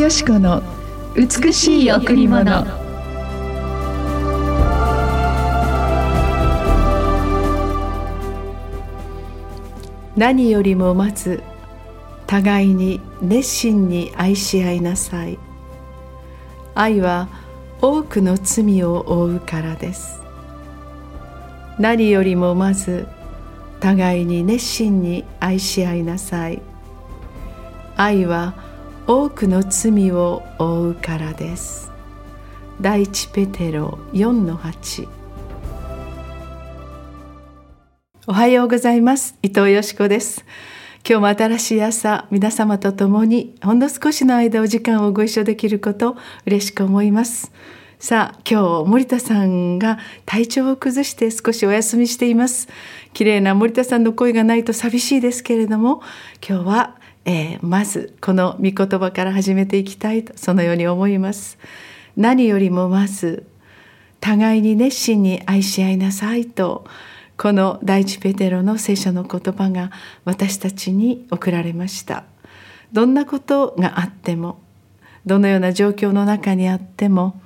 よし子の美しい贈り物。何よりもまず互いに熱心に愛し合いなさい。愛は多くの罪を負うからです。何よりもまず互いに熱心に愛し合いなさい。愛は多くの罪を負うからです。第一ペテロ4の8おはようございます。伊藤よしこです。今日も新しい朝皆様と共にほんの少しの間お時間をご一緒できること嬉しく思います。さあ今日森田さんが体調を崩して少しお休みしています。綺麗な森田さんの声がないと寂しいですけれども今日はえー、まずこの御言葉から始めていきたいとそのように思います。何よりもまず互いに熱心に愛し合いなさいとこの第一ペテロの聖書の言葉が私たちに送られました。どんなことがあってもどのような状況の中にあっても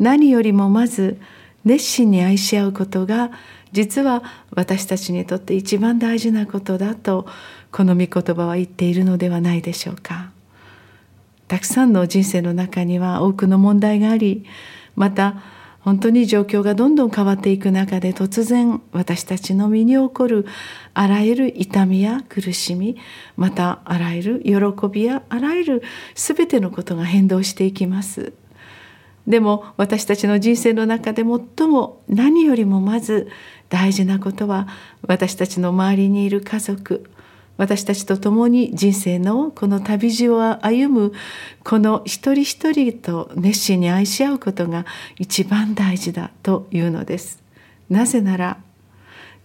何よりもまず熱心に愛し合うことが実は私たちにとって一番大事なことだとこの御言葉は言っているのではないでしょうか。たくさんの人生の中には多くの問題がありまた本当に状況がどんどん変わっていく中で突然私たちの身に起こるあらゆる痛みや苦しみまたあらゆる喜びやあらゆる全てのことが変動していきます。でも私たちの人生の中で最も何よりもまず大事なことは私たちの周りにいる家族私たちと共に人生のこの旅路を歩むこの一人一人と熱心に愛し合うことが一番大事だというのです。なぜなら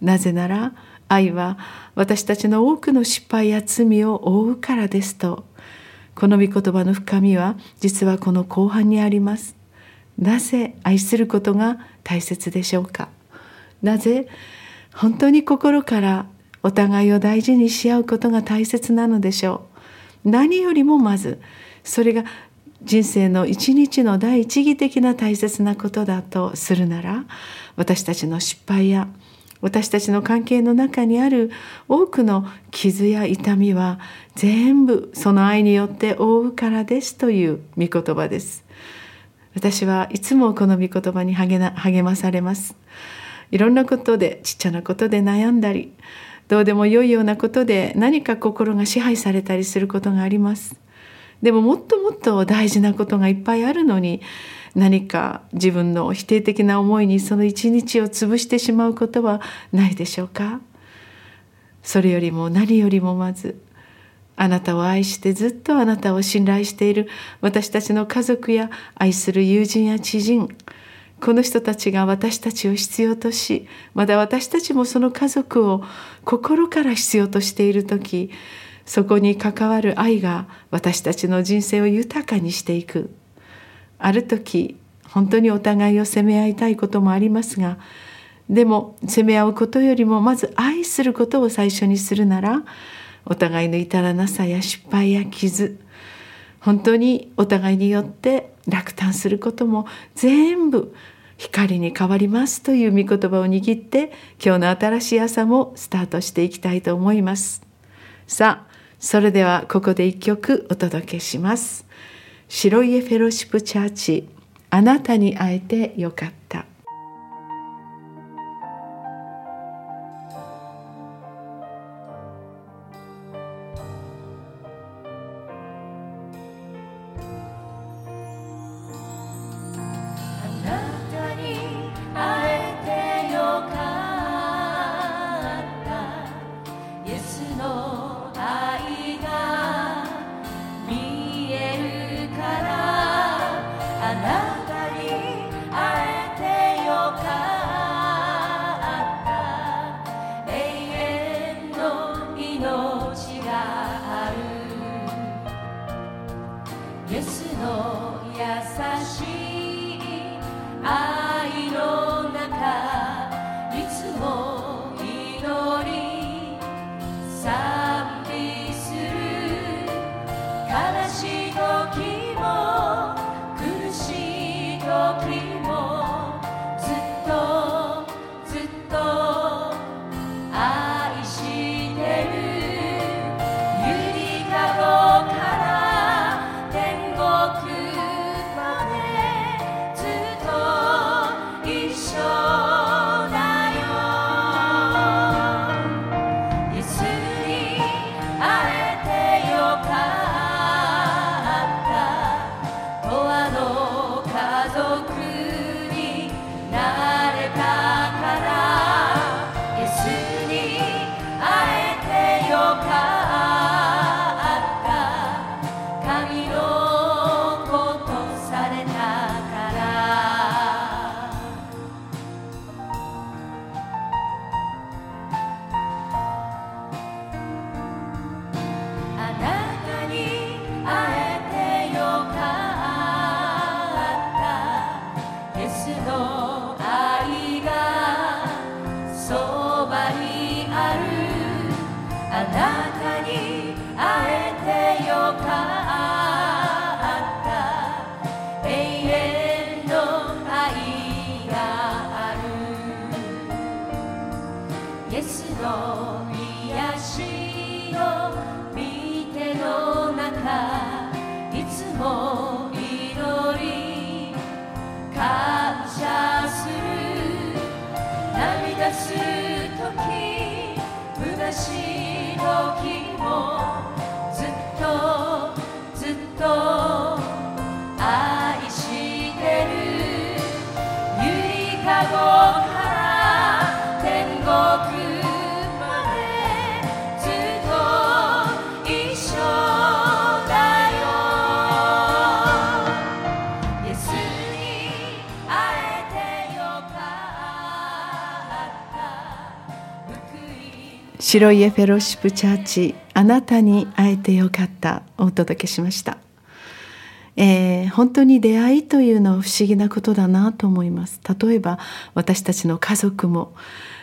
なぜなら愛は私たちの多くの失敗や罪を負うからですとこの御言葉の深みは実はこの後半にあります。なぜ愛することが大切でしょうか？なぜ本当に心からお互いを大事にし合うことが大切なのでしょう。何よりもまずそれが人生の一日の第一義的な大切なことだとするなら私たちの失敗や私たちの関係の中にある多くの傷や痛みは全部その愛によって覆うからですという御言葉です。私はいつもこの御言葉に励まされます。いろんなことでちっちゃなことで悩んだりどうでも良いようなことで何か心が支配されたりすることがあります。でももっともっと大事なことがいっぱいあるのに何か自分の否定的な思いにその一日を潰してしまうことはないでしょうか。それよりも何よりもまずあなたを愛してずっとあなたを信頼している私たちの家族や愛する友人や知人この人たちが私たちを必要としまだ私たちもその家族を心から必要としている時そこに関わる愛が私たちの人生を豊かにしていく。ある時本当にお互いを責め合いたいこともありますがでも責め合うことよりもまず愛することを最初にするならお互いの至らなさや失敗や傷本当にお互いによって落胆することも全部光に変わりますという御言葉を握って今日の新しい朝もスタートしていきたいと思います。さあそれではここで一曲お届けします。白家フェロシップチャーチあなたに会えてよかった。時虚しい時も白家フェローシップチャーチあなたに会えてよかったお届けしました、えー、本当に出会いというのは不思議なことだなと思います。例えば私たちの家族も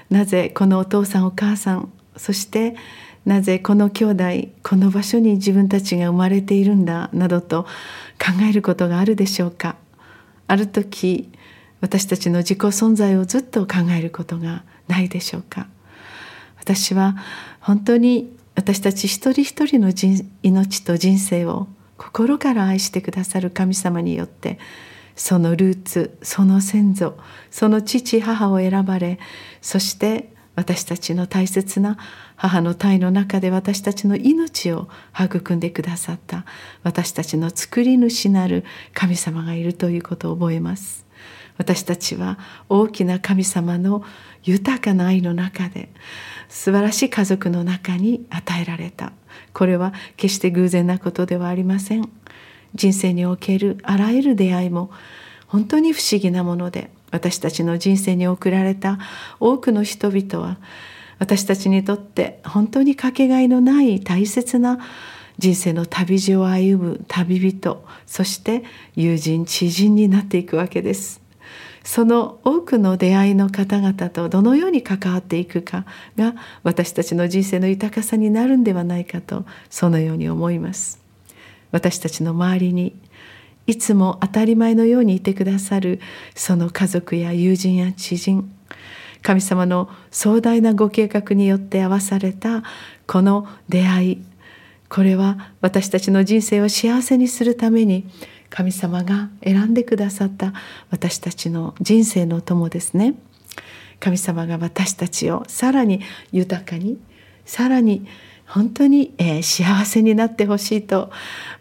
なぜこのお父さんお母さんそしてなぜこの兄弟この場所に自分たちが生まれているんだなどと考えることがあるでしょうか。ある時私たちの自己存在をずっと考えることがないでしょうか。私は本当に私たち一人一人の命と人生を心から愛してくださる神様によってそのルーツその先祖その父母を選ばれそして私たちの大切な母の体の中で私たちの命を育んでくださった私たちの作り主なる神様がいるということを覚えます。私たちは大きな神様の豊かな愛の中で素晴らしい家族の中に与えられた。これは決して偶然なことではありません。人生におけるあらゆる出会いも本当に不思議なもので私たちの人生に送られた多くの人々は私たちにとって本当にかけがえのない大切な人生の旅路を歩む旅人そして友人知人になっていくわけです。その多くの出会いの方々とどのように関わっていくかが私たちの人生の豊かさになるんではないかとそのように思います。私たちの周りにいつも当たり前のようにいてくださるその家族や友人や知人神様の壮大なご計画によって合わされたこの出会いこれは私たちの人生を幸せにするために神様が選んでくださった私たちの人生の友ですね。神様が私たちをさらに豊かにさらに本当に、えー、幸せになってほしいと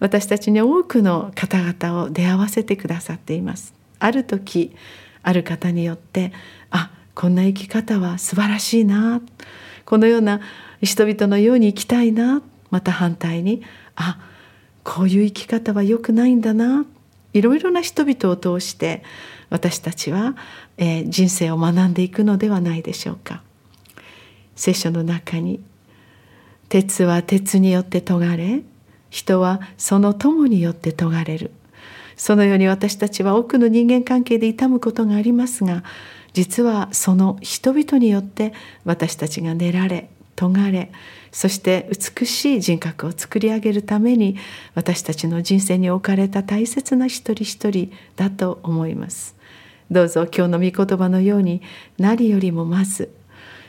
私たちに多くの方々を出会わせてくださっています。ある時ある方によってあこんな生き方は素晴らしいなこのような人々のように生きたいなまた反対にあこういう生き方は良くないんだな。いろいろな人々を通して私たちは、えー、人生を学んでいくのではないでしょうか。聖書の中に鉄は鉄によって研がれ人はその友によって研がれる。そのように私たちは多くの人間関係で痛むことがありますが実はその人々によって私たちが練られがれそして美しい人格を作り上げるために私たちの人生に置かれた大切な一人一人だと思います。どうぞ今日の御言葉のように何よりもまず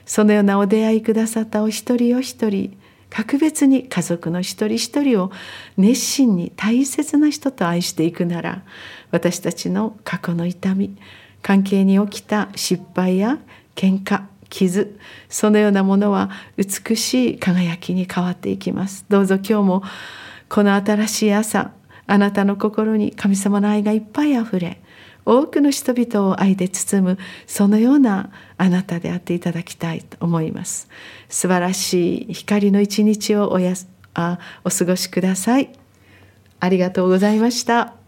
そのようなお出会いくださったお一人お一人格別に家族の一人一人を熱心に大切な人と愛していくなら私たちの過去の痛み関係に起きた失敗や喧嘩傷そのようなものは美しい輝きに変わっていきます。どうぞ今日もこの新しい朝あなたの心に神様の愛がいっぱいあふれ多くの人々を愛で包むそのようなあなたであっていただきたいと思います。素晴らしい光の一日をおやあお過ごしください。ありがとうございました。